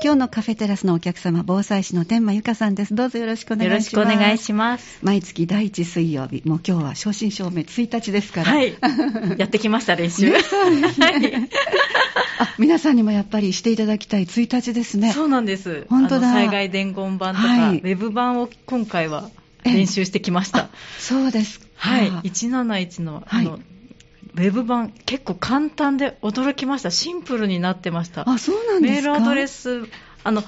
今日のカフェテラスのお客様、防災士の天満ゆかさんです。どうぞよろしくお願いします。よろしくお願いします。毎月第一水曜日、もう今日は正真正銘1日ですから。はい。やってきました、練習。ねそうですねあ、皆さんにもやっぱりしていただきたい1日ですね。そうなんです。本当だあの災害伝言版とか、はいウェブ版を今回は練習してきましたあ。そうですか。はい。171の、あの、はいウェブ版、結構簡単で驚きました。シンプルになってました。あ、そうなんですか？メールアドレス、あの、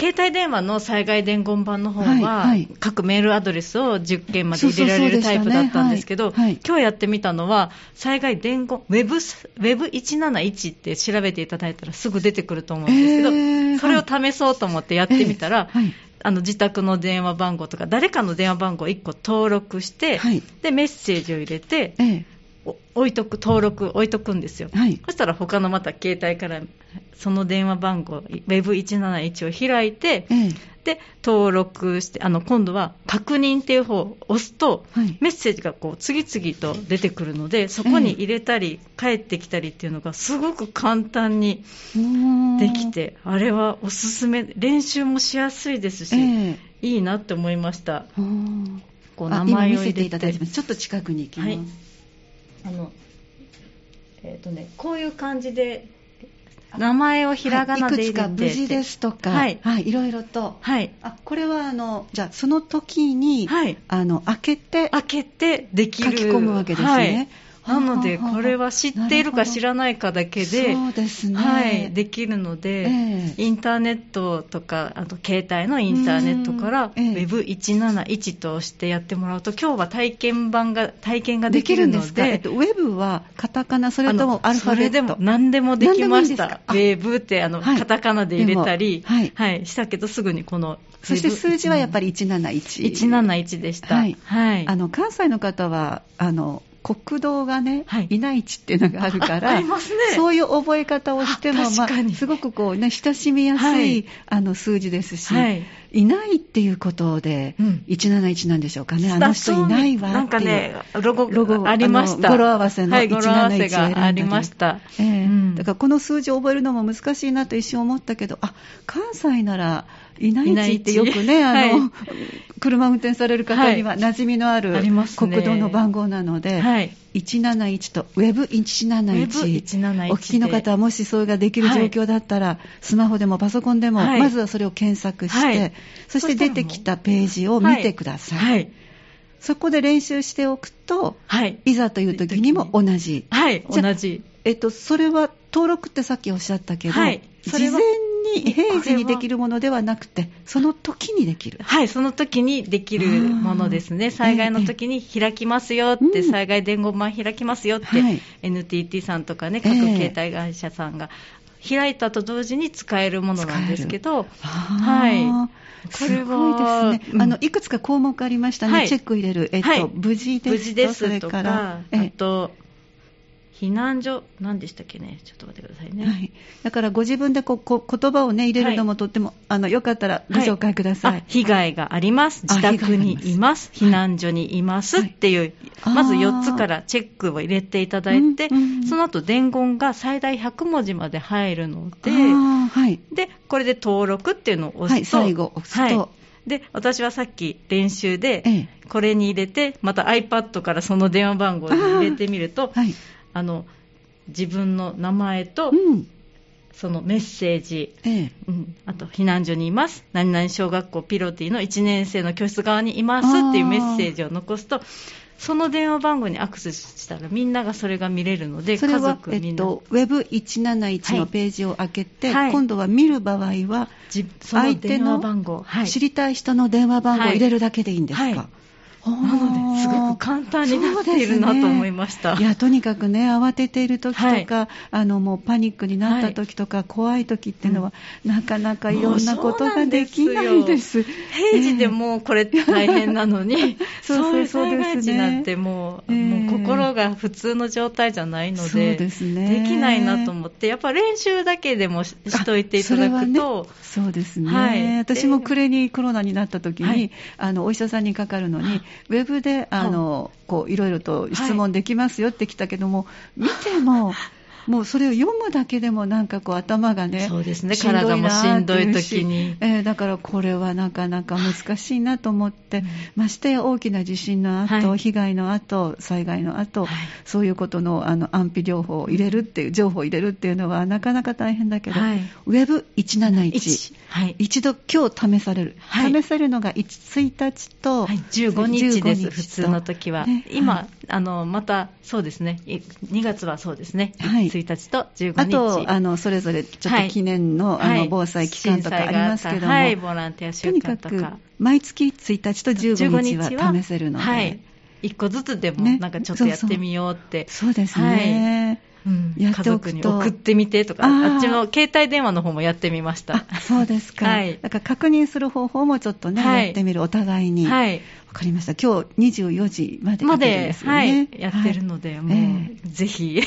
携帯電話の災害伝言版の方は、各メールアドレスを10件まで入れられるタイプだったんですけど、今日やってみたのは、災害伝言、ウェブ、ウェブ171って調べていただいたらすぐ出てくると思うんですけど、えーそれを試そうと思ってやってみたら、あの自宅の電話番号とか、誰かの電話番号を1個登録して、はい。でメッセージを入れて、置いとく、登録置いとくんですよ。はい。そしたら他のまた携帯からその電話番号、Web171 を開いて、ええで、登録して、あの、今度は確認っていう方を押すと、はいメッセージがこう次々と出てくるので、そこに入れたり、帰ってきたりっていうのがすごく簡単にできて、あれはおすすめ、練習もしやすいですし、ええいいなって思いました。こうあ名前を入れ今見せていただいて。ちょっと近くに行きます。はいあの、えっ、とね、こういう感じで、名前をひらがなでいいくつか無事ですとか、はいい、ろいろと。はい。あ、これはあの、じゃあその時に、はいあの、開けて、開けてできる。書き込むわけですねはいなので、これは知っているか知らないかだけで、そうですね。はい、できるので、ええ。インターネットとか、あと携帯のインターネットから、うんええ。Web171 としてやってもらうと、今日は体験版が、体験がでできるのですか、えでっ、と、ウェブはカタカナ、それともアルファベット。それでも何でもできました。いいんェーブってあの、はい。カタカナで入れたり、はい。はい、したけどすぐにこの、そして数字はやっぱりり171。171でした。はい。はい。あの、関西の方は、あの、国道がね、はい。いない地っていうのがあるから、ね。そういう覚え方をしても、あ確かに。すごくこうね、親しみやすい、はい。あの数字ですし、はい。い、ないっていうことで、うん。171なんでしょうかね、あの人いないわっていう。なんかね、ロゴロゴありました。語呂合わせのはい、語呂合わせ171を選んだがありました。ええ。うん。だからこの数字を覚えるのも難しいなと一瞬思ったけど、あ関西なら、いない地ってよくね、あの、はい車運転される方には馴染みのある国道の番号なので、はい。171と Web171、Web171 お聞きの方はもしそれができる状況だったら、スマホでもパソコンでも、はいまずはそれを検索して、はいそして出てきたページを見てください。はい。そこで練習しておくと、はい。いざという時にも同じ。はい。同じ。えっと、それは登録ってさっきおっしゃったけど、はい事前に平時にできるものではなくて、その時にできる。はい、その時にできるものですね。災害の時に開きますよって、うん災害伝言版開きますよって、はい NTT さんとかね、ええ各携帯会社さんが開いたと同時に使えるものなんですけど、はい。これは、すごいですね。あの、いくつか項目ありましたね。はいチェック入れる。えっと、はい無事ですと無事ですそれとかえあと、避難所、何でしたっけね、ちょっと待ってくださいね。はい、だからご自分でこうこう言葉をね入れるのもとっても、あのよかったらご紹介ください。あ被害があります、あ自宅にいます、避難所にいます。はい。っていう、はい。まずあー4つからチェックを入れていただいて、その後伝言が最大100文字まで入るので。でこれで登録っていうのを押すと、はい最後押すと。はい。で私はさっき練習で、ええ。これに入れて、また iPad からその電話番号に入れてみると、はい。あの自分の名前と、うん。そのメッセージ、ええ。うん、あと避難所にいます、何々小学校ピロティの1年生の教室側にいますっていうメッセージを残すと、その電話番号にアクセスしたら、みんながそれが見れるので、家それは、族みんな、えっと、Web171 のページを開けて、はい。今度は見る場合は、相手の知りたい人の電話番号を入れるだけでいいんですか、はい。ほーなので、すごく簡単になっているなと思いました。いや、とにかくね、慌てている時とか、はあの、もうパニックになった時とか、怖い時っていうのは、なかなかいろんなことができないです。平時でもうこれ大変なのに、そう そういうそう災害ですね。時なんてもう、ええ。もう心が普通の状態じゃないので、ですね。できないなと思って、やっぱ練習だけでもししといていただくと、あそね。そうですね、はい。私も暮れにコロナになった時に、はい。あのお医者さんにかかるのに、ウェブであの、こういろいろと質問できますよって来たけども、見ても、もうそれを読むだけでもなんかこう頭がね、そうですね。体もしんどい時に。えーだからこれはなかなか難しいなと思って、ましてや大きな地震の後、はい。被害の後、災害の後、はい。そういうことのあの安否情報を入れるっていう、情報を入れるっていうのはなかなか大変だけど、はい。ウェブ171。一。はい。一度今日試される、はい。試せるのが1 1日と、はい、15日です、15普通の時は。ね。今、はい。あの、また、そうですね、い2月はそうですね、はい。1日と15日。あとあのそれぞれちょっと記念の,、あの防災期間とかありますけども、はい、ボランティアと週にかく間とか。毎月1日と15日は試せるので、はい。1個ずつでも、ね。なんかちょっとやってみようって。そうですね。うん。やっておくと。家族に送ってみてとか、あっちの携帯電話の方もやってみました。あそうですか、はい。だから確認する方法もちょっとね、はい。やってみる、お互いに。わ、はい。かりました。今日24時までまかけてで、はいね。、やってるので、もう、えぜひ、や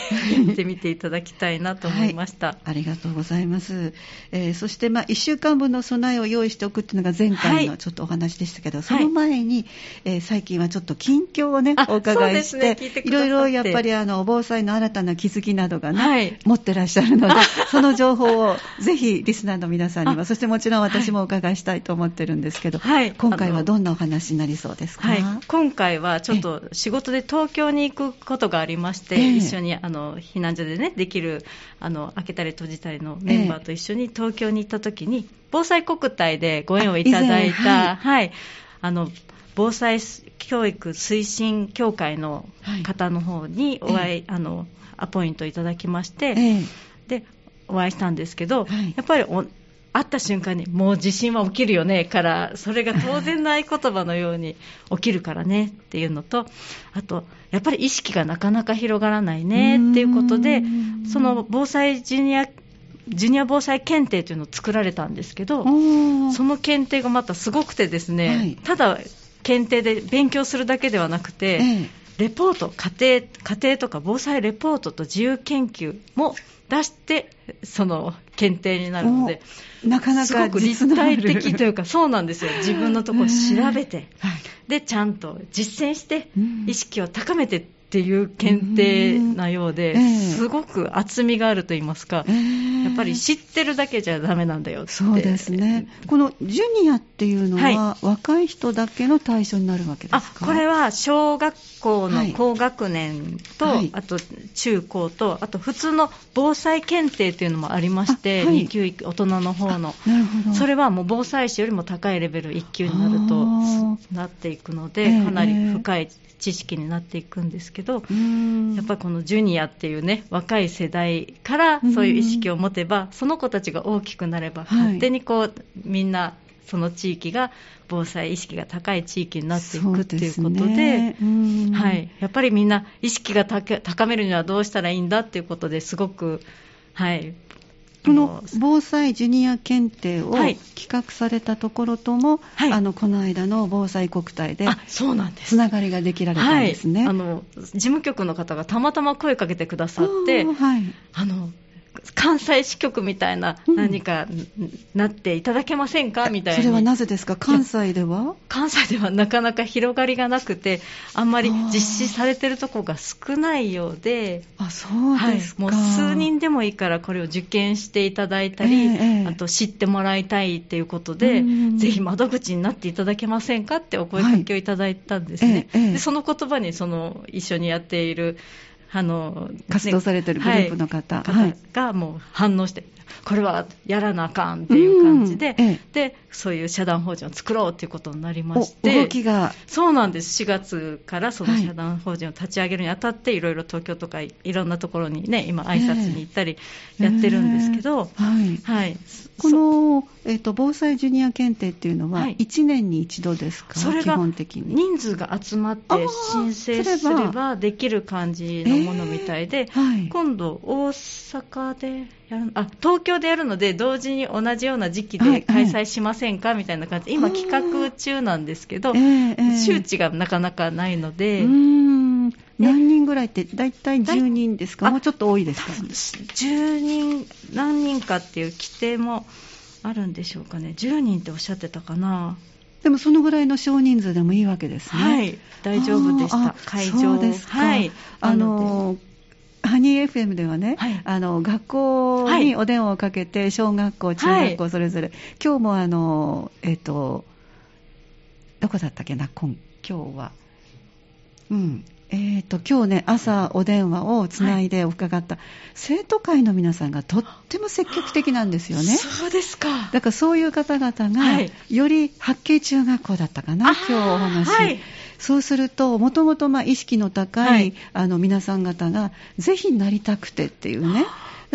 ってみていただきたいなと思いました。ありがとうございます。えーそして、まあ、1週間分の備えを用意しておくっていうのが前回はい。のちょっとお話でしたけど、その前に、えー最近はちょっと近況をねあ、お伺いして、ね。聞いろいろやっぱりあの、防災の新たな気づきなどがね、はい。持ってらっしゃるので、その情報をぜひリスナーの皆さんには、あそしてもちろん私もお伺いしたいと思ってるんですけど、はい。今回はどんなお話になりそうですか、はい、今回はちょっと仕事で東京に行くことがありまして、ええ。一緒にあの避難所でね、できるあの開けたり閉じたりのメンバーと一緒に東京に行った時に、防災国体でご縁をいただいあ以前た、はい、あの防災教育推進協会の方の方にお会い、あのアポイントいただきまして、ええ。でお会いしたんですけど、はい。やっぱりお会った瞬間に、もう地震は起きるよねから、それが当然ない言葉のように起きるからねっていうのと、あと、やっぱり意識がなかなか広がらないねっていうことでその防災ジュニア、ジュニア防災検定というのを作られたんですけど、その検定がまたすごくてですね、はい。ただ検定で勉強するだけではなくて、ええ。レポート、家庭、家庭とか防災レポートと自由研究も出して、その検定になるので、おなかなかすごく立体的というか、そうなんですよ。自分のところ調べて、はい。で、ちゃんと実践してうん、意識を高めてっていう検定なようですごく厚みがあると言いますかえ、え。やっぱり知ってるだけじゃダメなんだよって。そうですね。このジュニアっていうのは、は若い人だけの対象になるわけであすか？これは小学校はい。の高学年と、はい。あと中高と、あと普通の防災検定というのもありまして、あはい。2級大人の方の。なるほど。それはもう防災士よりも高いレベル1級になるとあなっていくのえで、えかなり深い知識になっていくんですけど、やっぱりこのジュニアっていうね、若い世代からそういう意識を持てば、その子たちが大きくなれば、はい。勝手にこう、みんな、その地域が防災意識が高い地域になっていくっていうことで、ね。うん。はい、やっぱりみんな意識が高高めるにはどうしたらいいんだっていうことですごく、はい、この防災ジュニア検定をはい。企画されたところとも、はい。あのこの間の防災国体であそうなんです。つながりができられたんですね。はい、あの事務局の方がたまたま声かけてくださってはい。あの関西支局みたいなうん。何かんなっていただけませんか？みたいに。それはなぜですか？関西では？関西ではなかなか広がりがなくてあんまり実施されてるところが少ないようで。あそうですか、はい、もう数人でもいいからこれを受験していただいたり、えあと知ってもらいたいっていうことで、うん。ぜひ窓口になっていただけませんかってお声かけをいただいたんですね、はい。え。でその言葉にその一緒にやっているあの活動されてるグループの方。はい。がもう反応して、これはやらなあかんっていう感じで、うんえでそういう社団法人を作ろうっていうことになりまおして。動きが。そうなんです、4月からそのはい。社団法人を立ち上げるにあたって、いろいろ東京とかいろんなところにね、今、挨拶に行ったりやってるんですけど、えーはい。はい、この、えっと防災ジュニア検定っていうのははい。1年に一度ですか、基それが本的に。人数が集まって申請すすればればできる感じのものみたいで、はい、今度、大阪でやるあ東京でやるので、同時に同じような時期はいで開催しませんかみたいな感じで、今、企画中なんですけど、周知がなかなかないので。何人ぐらいって、大体10人ですか、あもうちょっと多いですか、10人、何人かっていう規定もあるんでしょうかね、10人っておっしゃってたかな、でもそのぐらいの少人数でもいいわけですね。はい、大丈夫でした。会場。ですか。はい、あなのハニー FM ではね、はい。あの学校にお電話をかけて、小学校、中学校それぞれ、今日もあの、えっ、と、どこだったっけな、今今日は。うん。えー、と今日ね、朝お電話をつないで伺った、生徒会の皆さんがとっても積極的なんですよね。そうですか。だからそういう方々が、はいより八景中学校だったかな、あ今日お話。はいそうすると、もともとまあ意識の高い、はいあの皆さん方が、ぜひなりたくてっていうね、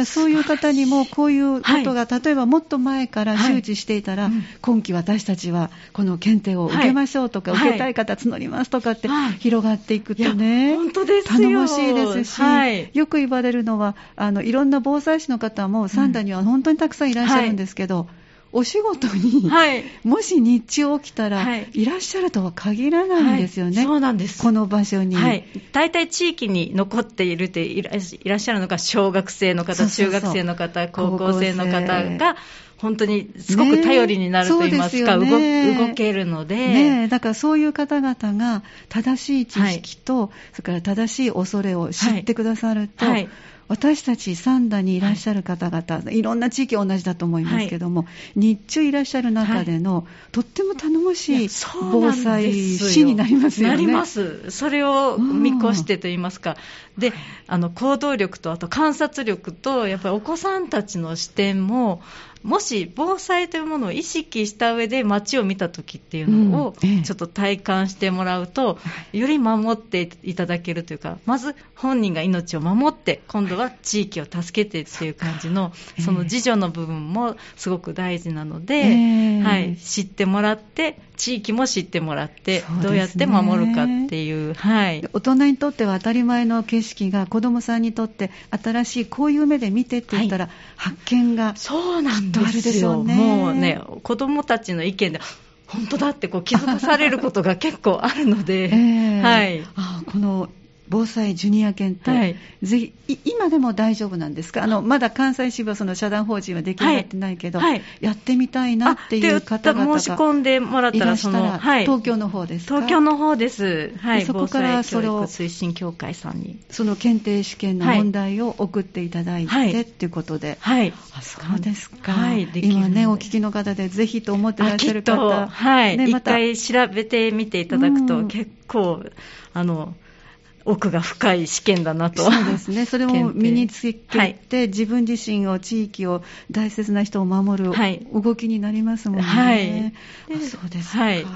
そういう方にもこういうことが、例えばもっと前から周知していたら、はい。うん今期私たちはこの検定を受けましょうとか、はい受けたい方募りますとかってはい。広がっていくとね、本当ですよ。頼もしいですし、はい。よく言われるのはあの、いろんな防災士の方も三田には本当にたくさんいらっしゃるんですけど、お仕事に、はい。もし日中起きたら、はい。い、らっしゃるとは限らないんですよね、はい。そうなんです。この場所に。はい、大体地域に残っているっていらっしゃるのが小学生の方、中学生の方、高高校生の方が本当にすごく頼りになると言いますか、ねすよね。動動けるので、ねえ、だからそういう方々が正しい知識と、それから正しい恐れを知ってくださると、はい私たち三田にいらっしゃる方々、い、ろんな地域同じだと思いますけども、日中いらっしゃる中での、とっても頼もしい防災士になりますよね。なります。それを見越してと言いますか。で、あの、行動力と、あと観察力と、やっぱりお子さんたちの視点も、もし防災というものを意識した上で街を見た時っていうのをちょっと体感してもらうと、より守っていただけるというか、まず本人が命を守って、今度は地域を助けてっていう感じの、ええ。その自助の部分もすごく大事なので、ええ。はい、知ってもらって、地域も知ってもらって、どうやって守るかっていう、はい。大人にとっては当たり前の景色が子どもさんにとって新しいこういう目で見てって言ったら、発見がそうなんですしょうね。もうね、子供たちの意見で、本当だってこう気づかされることが結構あるので、ええ。はい。あこの防災ジュニア検定、はい。ぜひい今でも大丈夫なんですか？あのまだ関西支部はその社団法人は出来上がってないけど、はい。はいやってみたいなっていう方々が申し込んでもらったら、その、はい。東京の方ですか？東京の方です。はい。でそこからそれを推進協会さんに。その検定試験の問題を送っていただいて、はい。っていうことで、はい。あそうですか、今ね、お聞きの方でぜひと思ってらっしゃる方、はい。一、ねまた。回調べてみていただくと、うん。結構、あの、奥が深い試験だなと。そうですね、それを身につけて、はい。自分自身を、地域を、大切な人を守るはい。動きになりますもんね。はい。あそうですか。はい。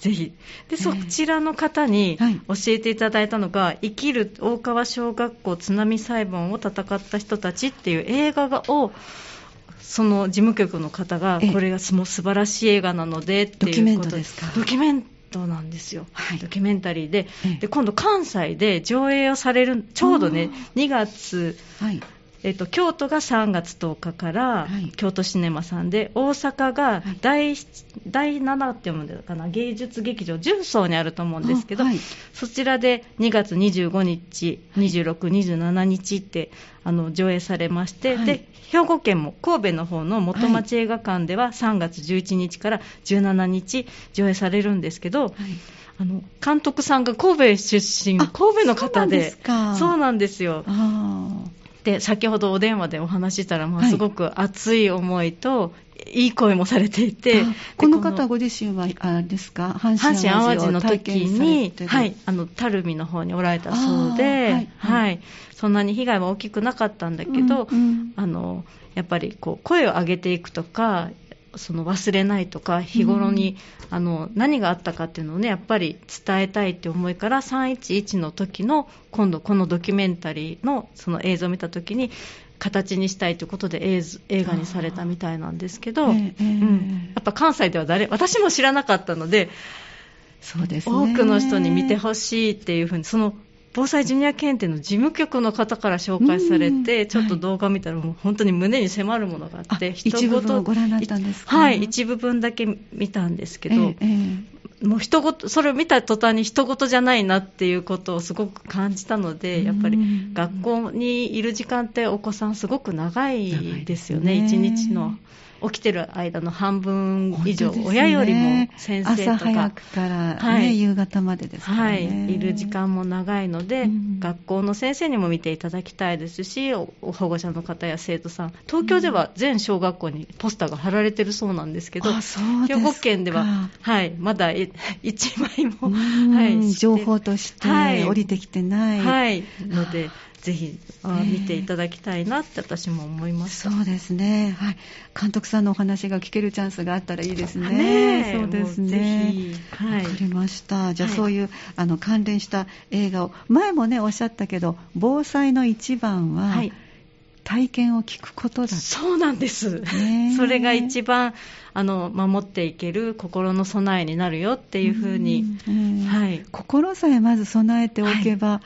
ぜひ。で、そちらの方にはい。教えていただいたのが、生きる大川小学校津波裁判を戦った人たちっていう映画がを、その事務局の方がええ、これがもう素晴らしい映画なのでっていうことドキュメントですか？ドキュメントなんですよ。はいドキュメンタリーでええ。で、今度関西で上映をされる、ちょうどね、2月、はい。えっと、京都が3月10日から、はい。京都シネマさんで、大阪がはい。第,、第7って読むのかな、芸術劇場、重曹にあると思うんですけど、あはい。そちらで2月25日、26、27日ってあの上映されまして、はい。で兵庫県も神戸の方の元町映画館では3月11日から17日上映されるんですけど、はい。あの監督さんが神戸出身、あ神戸の方で、そうなんですよ。あで先ほどお電話でお話ししたら、まあはい。すごく熱い思いと、いい声もされていて、この方ご自身は、あれですか、阪阪神・淡路をの時にはい、あの垂水の方におられたそうあーはいで、はい。はい、そんなに被害は大きくなかったんだけど、うんうん。あのやっぱりこう声を上げていくとか、その忘れないとか、日頃に、あの何があったかっていうのをね、やっぱり伝えたいって思いから、311の時の、今度、このドキュメンタリーのその映像を見た時に、形にしたいということで映画にされたみたいなんですけど、ええええ。うん。やっぱ関西では誰、私も知らなかったので、そうですね。多くの人に見てほしいっていうふうに、その防災ジュニア検定の事務局の方から紹介されうん。て、ちょっと動画見たら、もう本当に胸に迫るものがあって、あ一部分をご覧になったんですかはい、一部分だけ見たんですけど、ええ。えもう人ごと、それを見た途端に人事じゃないなっていうことをすごく感じたので、やっぱりうん学校にいる時間ってお子さんすごく長いですよね。一日の。起きてる間の半分以上、ね親よりも先生と朝早かくから、ねはい。夕方までですからはね、い、いる時間も長いので、うん。学校の先生にも見ていただきたいですし、お保護者の方や生徒さん、東京では全小学校にポスターが貼られてるそうなんですけど、うですか。兵庫県では、はい、まだい 1枚も、うん。はい、情報としてはい。降りてきてない、はい、ので、ぜひあ見ていただきたいなって私も思います。そうですね、はい、監督さんのお話が聞けるチャンスがあったらいいですね。ねえそうですねひ。はいわかりました。じゃあ、はいそういうあの関連した映画を前もねおっしゃったけど、防災の一番は、はい体験を聞くことだと。そうなんです。それが一番あの守っていける心の備えになるよっていうふうに、はい心さえまず備えておけば、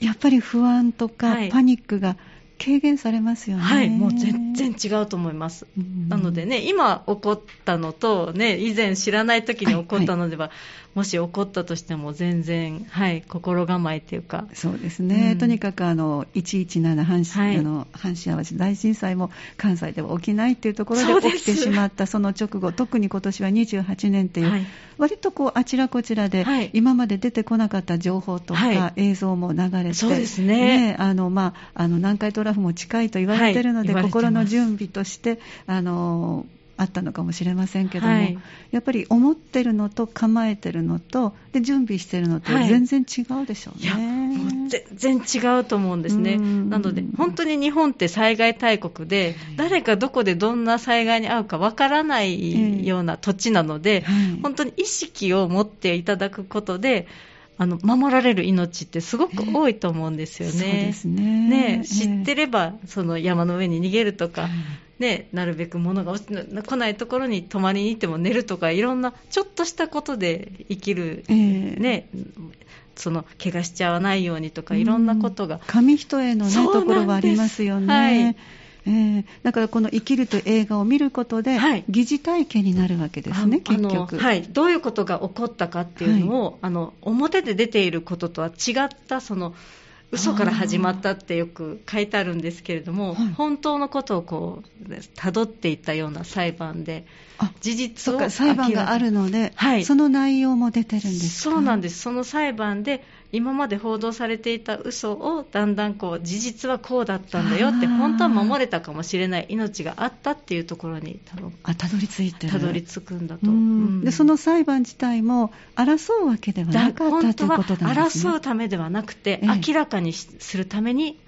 やっぱり不安とかはいパニックが軽減されますよね。はい、もう全然違うと思います。うんなのでね、今起こったのと、ね、以前知らない時に起こったのでは、もし起こったとしても全然、はい、心構えというか、そうですね、うん。とにかくあの117阪神,、はい。あの阪神・淡路大震災も関西では起きないっていうところで起きてしまったその直後、特に今年は28年っていう、はい。割とこうあちらこちらで、はい。今まで出てこなかった情報とか、は映像も流れて、そうですね。あのまあ、あの南海トラフも近いと言われてるので、心の準備としてあのあったのかもしれませんけども、はい。やっぱり思ってるのと構えてるのとで準備してるのとはい。全然違うでしょうね。いや、もう全然違うと思うんですね。うん。なので、本当に日本って災害大国で、誰がどこでどんな災害に遭うかわからないような土地なので、はい。本当に意識を持っていただくことで、あの守られる命ってすごく多いと思うんですよね。そうですね。ね知ってるれば、その山の上に逃げるとか、ね、なるべく物が落ちな来ないところに泊まりに行っても寝るとか、いろんなちょっとしたことで生きる、ええね、その怪我しちゃわないようにとか、いろんなことが、紙一重の、ね、ところはありますよね。はいええだからこの「生きる」という映画を見ることで、はい。疑似体験になるわけですね、結局。はい、どういうことが起こったかっていうのを、あの表で出ていることとは違ったその嘘から始まったってよく書いてあるんですけれども、はい。本当のことをこう辿っていったような裁判であ事実を裁判があるので、はい。その内容も出てるんですか？そうなんです。その裁判で今まで報道されていた嘘をだんだんこう事実はこうだったんだよって本当は守れたかもしれない命があったっていうところに多分あたどり着いてる。たどり着くんだと、うん。うん。でその裁判自体も争うわけではなかったということなんですね。争うためではなくて、ええ。明らかにしするために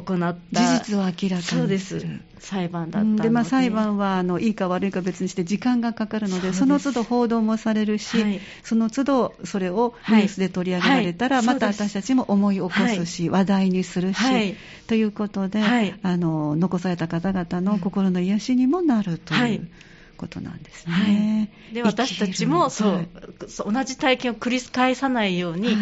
行った。事実を明らかにそうです。裁判だったので。まあ、裁判はあのいいか悪いか別にして時間がかかるので、その都度報道もされるし、はい。その都度それをニュースで取り上げられたら、はい。またそうです私たちも思い起こすし、話題にするし、はい。ということで、はい。あの残された方々の心の癒しにもなるとはい。いうことなんですはい。ね。で私たちもそう、はい同じ体験を繰り返さないように、はい。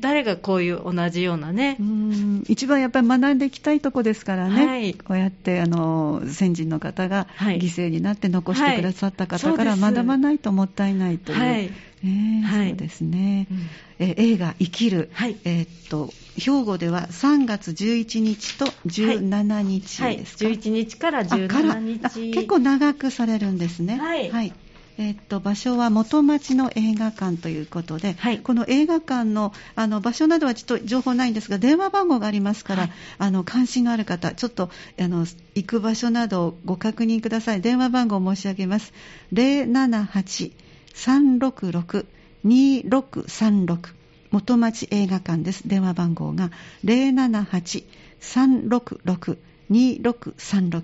誰がこういう同じようなね、うん。一番やっぱり学んでいきたいとこですからね、はい。こうやってあの先人の方がはい。犠牲になって残してくださった方から学ばないともったいないという、はい。そうですね、うん。え映画「生きる」はい。えーっと兵庫では3月11日と17日はい、ですか、11日からあから。17あ日。結構長くされるんですね。はい。えーっと場所は元町の映画館ということで、はい。この映画館のあの場所などはちょっと情報ないんですが、電話番号がありますから、はい。あの関心がある方、ちょっとあの行く場所などをご確認ください。電話番号を申し上げます。078-366-2636元町映画館です。電話番号が078-366 078-366-2636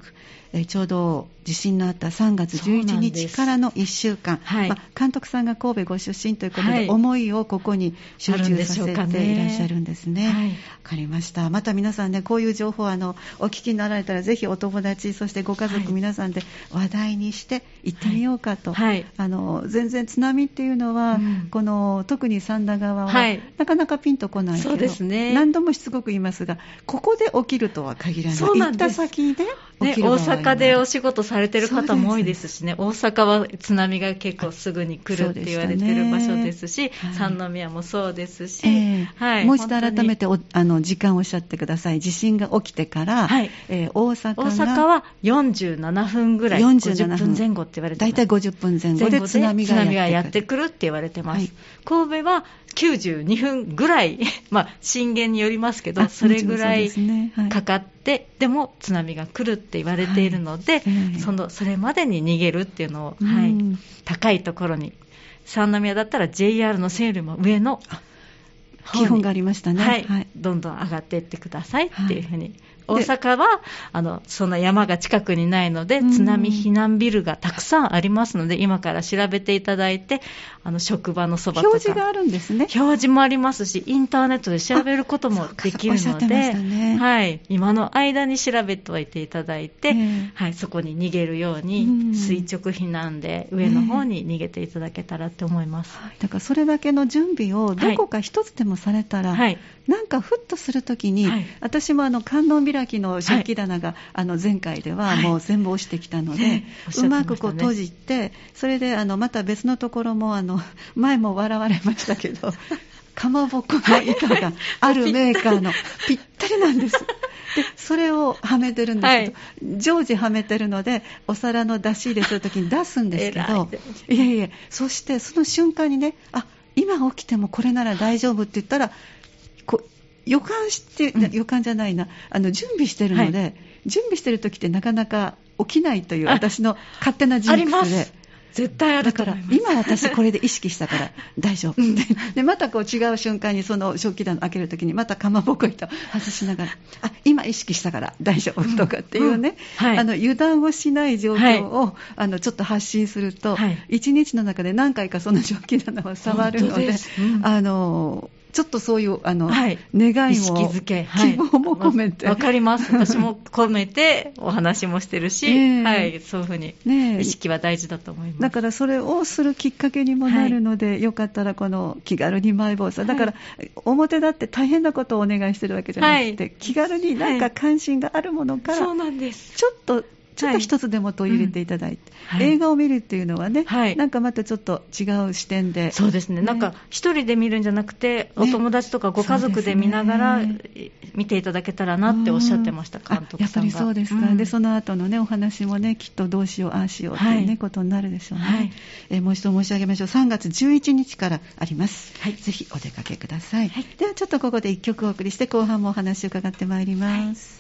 えーちょうど地震のあった3月11そうなんです。日からの1週間、はい。まあ監督さんが神戸ご出身ということで、はい。思いをここに集中させてねいらっしゃるんですね。はい。わかりました。また皆さんね、こういう情報あのお聞きになられたら、ぜひお友達、そしてご家族はい。皆さんで話題にして行ってみようかと。はい。あの全然津波っていうのは、うん。この特に三田川は、はい。なかなかピンとこないけど、そうですね。何度もしつこく言いますが、ここで起きるとは限らない。そうなんた先でね、大阪でお仕事されてる方も多いですしね、大阪は津波が結構すぐに来るって言われてる場所ですし、三宮もそうですし、えー、はい、もう一度改めてあの時間をおっしゃってください、地震が起きてから、はい。えー、大阪大阪は47分ぐらい、47分。前後って言われてます。大体50分前後で津波がやってくるって言われてます。はい、神戸は92分ぐらい、まあ、震源によりますけど、それぐらいかかって、でも津波が来るって言われているので、そのそれまでに逃げるっていうのを、はい、高いところに、三宮だったら JR の線よりも上の基本がありましたね、はい、はい、どんどん上がっていってくださいっていうふうに大阪はあのそんな山が近くにないので、津波避難ビルがたくさんありますので、今から調べていただいて、あの職場のそばとか、表示があるんですね。表示もありますし、インターネットで調べることもできるので、ね、はい、今の間に調べておいていただいて、はい、そこに逃げるように、垂直避難で上の方に逃げていただけたらと思います、だからそれだけの準備をどこか一つでもされたら、はい、なんかふっとするときに、はい、私もあの観音開きの食器棚が、はい、あの前回ではもう全部落ちてきたので、はい、うまくこう閉じて、それであのまた別のところもあの 前も笑われましたけど、かまぼこの板があるメーカーのぴったりなんです。でそれをはめてるんですけど、はい、常時はめてるのでお皿の出し入れするときに出すんですけどいやいやそしてその瞬間にねあ今起きてもこれなら大丈夫って言ったらこ予感して、うん、予感じゃないな。あの準備してるので、はい、準備してる時ってなかなか起きないという私の勝手なジンクスで。絶対あるだから今私これで意識したから 大丈夫、うん、でまたこう違う瞬間にその食器棚開けるときにまたかまぼこ糸外しながらあ今意識したから大丈夫とかっていうね、うん。はい、あの油断をしない状況を、はい、あのちょっと発信すると、はい、1日の中で何回かその食器棚を触るので、うん、あのちょっとそういうあの、はい、願いも意識づけ、希望も込めて。わ、かります。私も込めてお話もしてるし、えー、はい、そういうふうに意識は大事だと思います、だからそれをするきっかけにもなるので、はい、よかったらこの気軽にマイボーさん、だから表だって大変なことをお願いしてるわけじゃなくて、気軽になんか関心があるものから、そうなんです。ちょっとちょっと一つでも取り入れていただいて、はいうん、映画を見るっていうのはね、はい、なんかまたちょっと違う視点で。そうですね。ねなんか一人で見るんじゃなくて、お友達とかご家族で見ながら、見ていただけたらなっておっしゃってました、監督やっぱりそうですか。うん、で、その後のね、お話もね、きっとどうしよう、ああしようっていうね、はい、ことになるでしょうね。はい、えもう一度申し上げましょう。3月11日からあります。はい、ぜひお出かけください。ではちょっとここで1曲お送りして、後半もお話を伺ってまいります。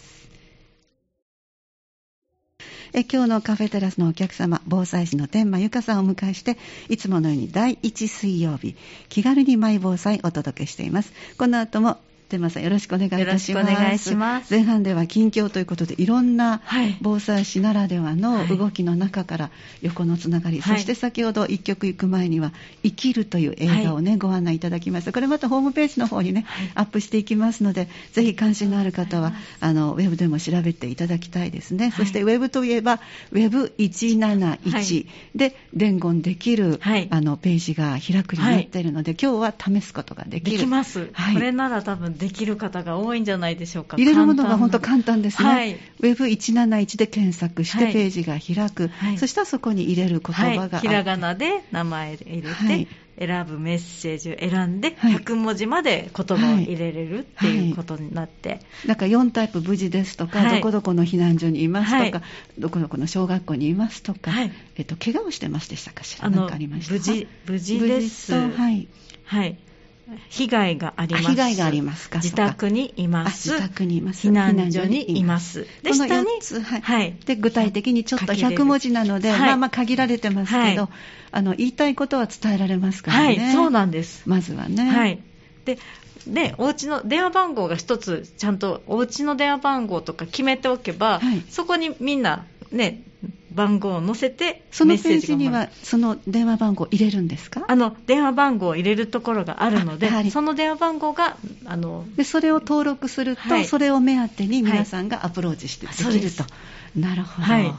今日のカフェテラスのお客様防災士の天満由香さんをお迎えしていつものように第1水曜日気軽にマイ防災お届けしています。この後も天馬さんよろしくお願いいたします。お願いします。前半では近況ということでいろんな防災士ならではの動きの中から横のつながり、はい、そして先ほど1曲行く前には「生きる」という映画をね、はい、ご案内いただきました。これまたホームページの方にね、はい、アップしていきますのでぜひ関心のある方はあのウェブでも調べていただきたいですね、そしてウェブといえばウェブ171で伝言できる、あのページが開くようになっているので、今日は試すことができる。できます、これなら多分できる方が多いんじゃないでしょうか。入れるものが本当簡単ですね、はい、ウェブ171で検索してページが開く、はい、そしたらそこに入れる言葉が、はい、ひらがなで名前入れて、はい。選ぶメッセージを選んで、100文字まで言葉を入れれるっていうことになって、はい、なんか4タイプ無事ですとか、はい、どこどこの避難所にいますとか、はい、どこどこの小学校にいますとか、えっと、怪我をしてまでしたかしら、何かありました？無事無事です。はい、はい被害があります。被害がありますか？自宅にいます。自宅にいます。避難所にいます。で、下に、はい、はい。で、具体的にちょっと100文字なので、まあまあ限られてますけど、はい、あの、言いたいことは伝えられますからね。はい、そうなんです。まずはね。はい。で、で、お家の電話番号が一つ、ちゃんとお家の電話番号とか決めておけば、はい、そこにみんな、ね、番号を載せてそのページにはその電話番号を入れるんですか？あの電話番号を入れるところがあるのでその電話番号があのでそれを登録すると、はい、それを目当てに皆さんがアプローチしてできると、なるほど。はい。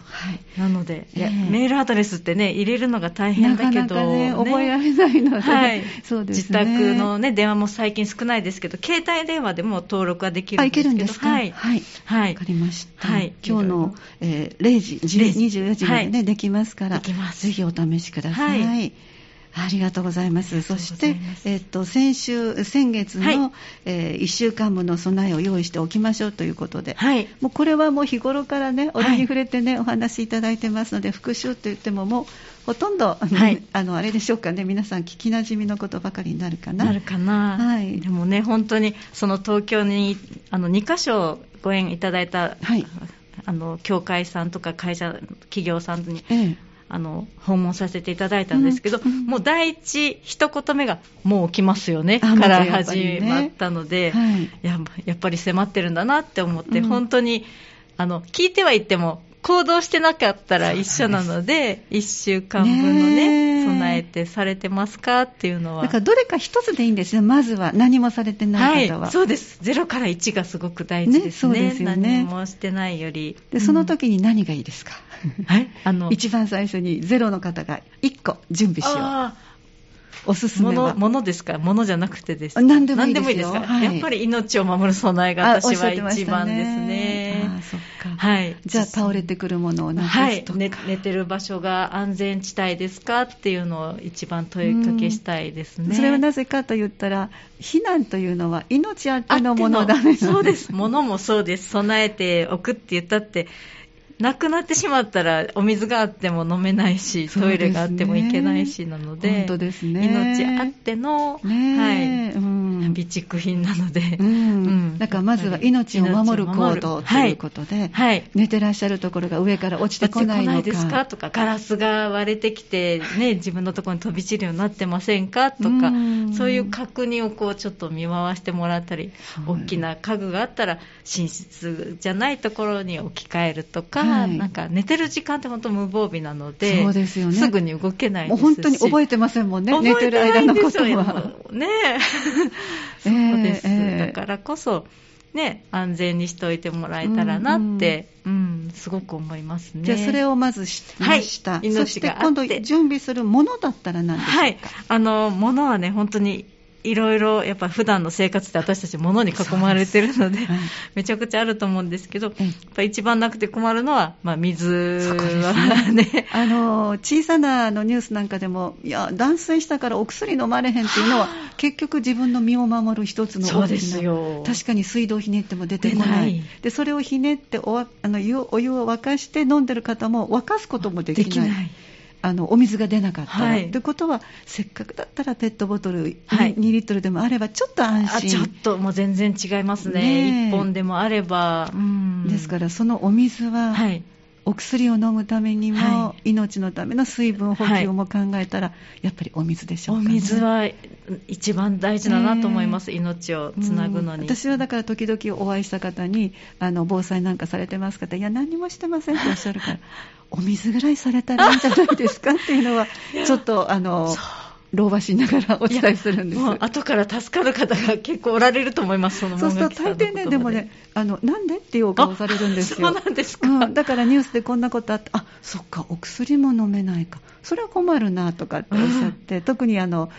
なので、えー、メールアドレスってね、入れるのが大変だけど、なかなかね、覚えられないので、はい、そうですね、自宅のね、電話も最近少ないですけど、携帯電話でも登録はできるんですけど、けるんですか？はい。はい。はい。わかりました。はい。今日の、えー、0時、24時までね、はい、できますから、ぜひお試しください。はいありがとうございます。そして、えっと、先週、先月の、はい、えー、1週間分の備えを用意しておきましょうということで、はい、もうこれはもう日頃からね、お礼に触れてね、はい、お話しいただいてますので、復習といってももう、ほとんど、はい、あのあれでしょうかね、皆さん聞きなじみのことばかりになるかな。なるかな。はい。でもね、本当に、その東京に、あの、2箇所ご縁いただいた、はい、あの、協会さんとか会社、企業さんに、ええあの訪問させていただいたんですけど、うん、もう第一一言目がもう起きますよねから始まったので、ね。はい、ややっぱり迫ってるんだなって思って、うん、本当にあの聞いてはいっても行動してなかったら一緒なので、1週間分のね、備えてされてますかっていうのは。だからどれか一つでいいんですよ、まずは。何もされてない方は。はい、そうです。0から1がすごく大事ですね。ねすよね。何もしてないより。で、その時に何がいいですか、はい、あの、一番最初にゼロの方が1個準備しよう。おすすめはものですか？ものじゃなくてですか？何でもいいですですか、はい、やっぱり命を守る備えが私は一番ですね。あそっか？はい。じゃあ倒れてくるものをなはい、寝寝てる場所が安全地帯ですかっていうのを一番問いかけしたいですね。それはなぜかと言ったら、避難というのは命あってのものだね。そうです。ものもそうです。備えておくって言ったって、なくなってしまったらお水があっても飲めないし、トイレがあってもいけないしなので、本当ですね、命あっての、ね、はい、うん、備蓄品なので、うん。うん、だからまずは命を守る行動ということで、はい、寝てらっしゃるところが上から落ちてこないのか。ですかとか、ガラスが割れてきて、ね、自分のところに飛び散るようになってませんかとか、そういう確認をこうちょっと見回してもらったり、大きな家具があったら、寝室じゃないところに置き換えるとか、はい、なんか寝てる時間って本当無防備なので、そうですよね。すぐに動けないですし。もう本当に覚えてませんもんね、寝てる間のことは。ねそうです、えー、だからこそ、ね、安全にしておいてもらえたらなって、うん、うんうん、すごく思いますね。じゃあ、それをまず知りました。はい、そして今度準備するものだったら何でしょうか？はい。あの、ものはね、本当にいろいろやっぱ普段の生活って私たち物に囲まれてるので、はい、めちゃくちゃあると思うんですけど、やっぱ一番なくて困るのは、まあ、水はね、ね、あの小さなのニュースなんかでも、いや、断水したからお薬飲まれへんっていうのは、結局自分の身を守る一つの大きな、確かに水道ひねっても出てこない、でそれをひねっておあのお湯を沸かして飲んでる方も沸かすこともできない。あのお水が出なかったら、はい、ということはせっかくだったらペットボトル、はい、2リットルでもあればちょっと安心。ちょっともう全然違いますね。ね1本でもあれば、ですからそのお水は、はい、お薬を飲むためにも、はい、命のための水分補給も考えたら、はい、やっぱりお水でしょうか、ね、お水は一番大事だなと思います、えー、命をつなぐのに、私はだから時々お会いした方にあの防災なんかされてますかっていや何もしてませんっておっしゃるからお水ぐらいされたらいいんじゃないですかっていうのは ちょっとあの老婆しながらお伝えするんです。後から助かる方が結構おられると思います、そのそうすると大抵ね、でもね、あのなんでっていうお顔されるんですよ、そうなんですか、うん、だからニュースでこんなことあって、あそっか、お薬も飲めないか、それは困るなとかっておっしゃって、うん、特にあの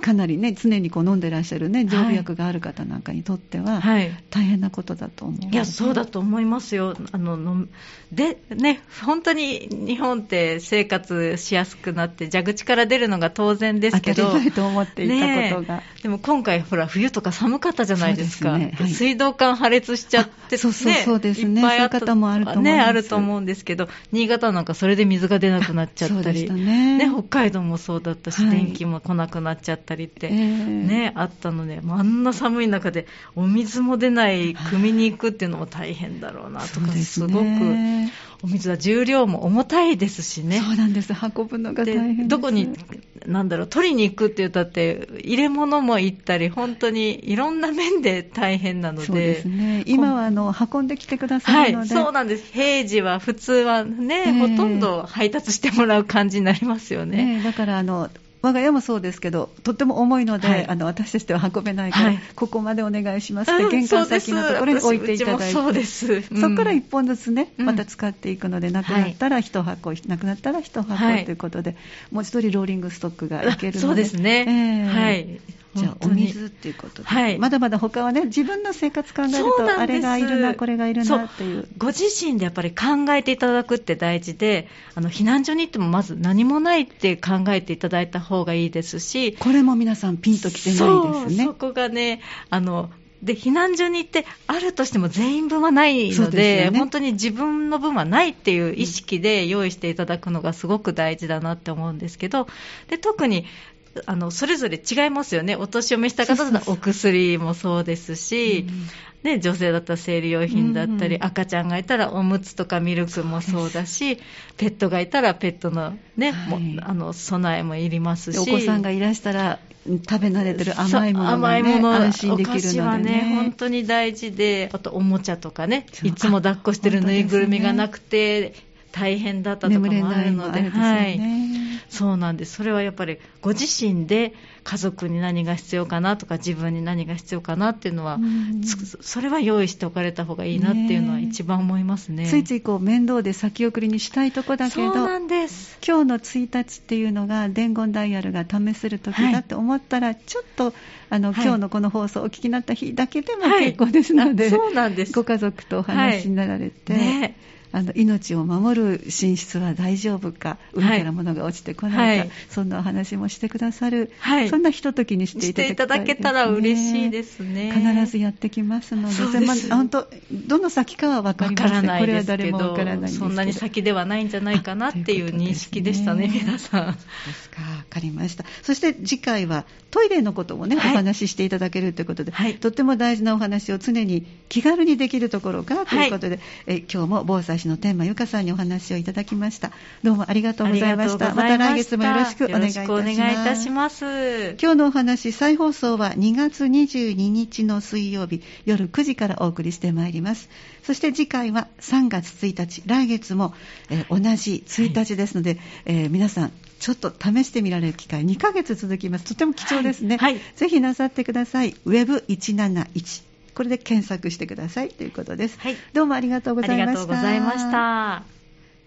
かなりね、常にこう飲んでらっしゃるね、常備薬がある方なんかにとっては、はい、大変なことだと思う、いや、そうだと思いますよ。あののでね、本当に日本って生活しやすくなって、蛇口から出るのが当然ですけど、と思っていたことが、ね、でも今回、ほら、冬とか寒かったじゃないですか、すね。はい、水道管破裂しちゃって、そうそうそうですね、いっぱいあった。方もあると思ね、あると思うんですけど、新潟なんかそれで水が出なくなっちゃったり、ね、ね、北海道もそうだったし、はい、電気も来なくなっちゃったりって、えー、ね、あったので、あんな寒い中で、お水も出ない、汲みに行くっていうのも大変だろうなとか、すごく。お水は重量も重たいですしね。そうなんです。運ぶのが大変です。どこに、なんだろう、取りに行くって言ったって、入れ物も行ったり、本当にいろんな面で大変なので。そうですね。今は、あの、運んできてくださるので。はい、そうなんです。平時は普通はね、えー、ほとんど配達してもらう感じになりますよね。ねだから、あの、我が家もそうですけど、とっても重いので、はい。あの私たちでは運べないから、はい。ここまでお願いしますって、うん玄関先のところに置いていただいて、そうです。私うちもそこからうん1本ずつね、うん。また使っていくので、なくなったら1箱、なくなったら1箱はいということで、もう一人ローリングストックがいけるので、あそうですね。ええ。はいじゃあ、お水っていうことで、はい。まだまだ他はね、自分の生活考えると、あれがいるな、これがいるなっていう。ご自身でやっぱり考えていただくって大事で、あの避難所に行ってもまず何もないって考えていただいた方がいいですし、これも皆さんピンときてないですね。そうそ。こがね、あので避難所に行って、あるとしても全員分はないので、ね。本当に自分の分はないっていう意識で用意していただくのがすごく大事だなって思うんですけど、で特にあのそれぞれ違いますよね、お年を召した方だったらお薬もそうですし、ね、女性だったら生理用品だったり、うん赤ちゃんがいたらおむつとかミルクもそうだし、ペットがいたらペットの,、ねはい。あの備えもいりますし。でお子さんがいらしたら、うん食べ慣れてる甘いものが、ね、甘いもの安心できるお菓子のではね、本ね。当に大事で、あとおもちゃとかねいつも抱っこしてるぬいぐるみがあなくて、大変だったとかもあるので、あるですよね。そうなんです。それはやっぱりご自身で家族に何が必要かなとか自分に何が必要かなっていうのは、うんつそれは用意しておかれた方がいいなっていうのは一番思いますね。ついついこう面倒で先送りにしたいとこだけど、そうなんです。今日の1日っていうのが伝言ダイヤルが試せる時だって思ったら、ちょっとあの、はい今日のこの放送をお聞きになった日だけでもはい結構ですので、あそうなんです。ご家族とお話しになられて、ねあの命を守る寝室は大丈夫か、上から物が落ちてこないか、はい。そんなお話もしてくださる、はい。そんなひとときにしていただね、していただけたら嬉しいですね。必ずやってきますので、そうです。まあ本当、どの先かは分かりません、わからないこれは誰も分からないそんなに先ではないんじゃないかなっていう認識でしたね、あということ皆さん。ですか、分かりました。そして次回はトイレのこともね、はい。お話ししていただけるということで、はい。とっても大事なお話を常に気軽にできるところからということで、え今日も防災士の天満由香さんにお話をいただきました。どうもありがとうございました。また来月もよろしくお願いいたします。今日のお話、再放送は2月22日の水曜日夜9時からお送りしてまいります。そして次回は3月1日、来月も、えー同じ1日ですので、えー皆さん、ちょっと試してみられる機会、2ヶ月続きます。とても貴重ですね。はいはいぜひなさってください。Web171。これで検索してくださいということです。はいどうもありがとうございました。ありがとうございました。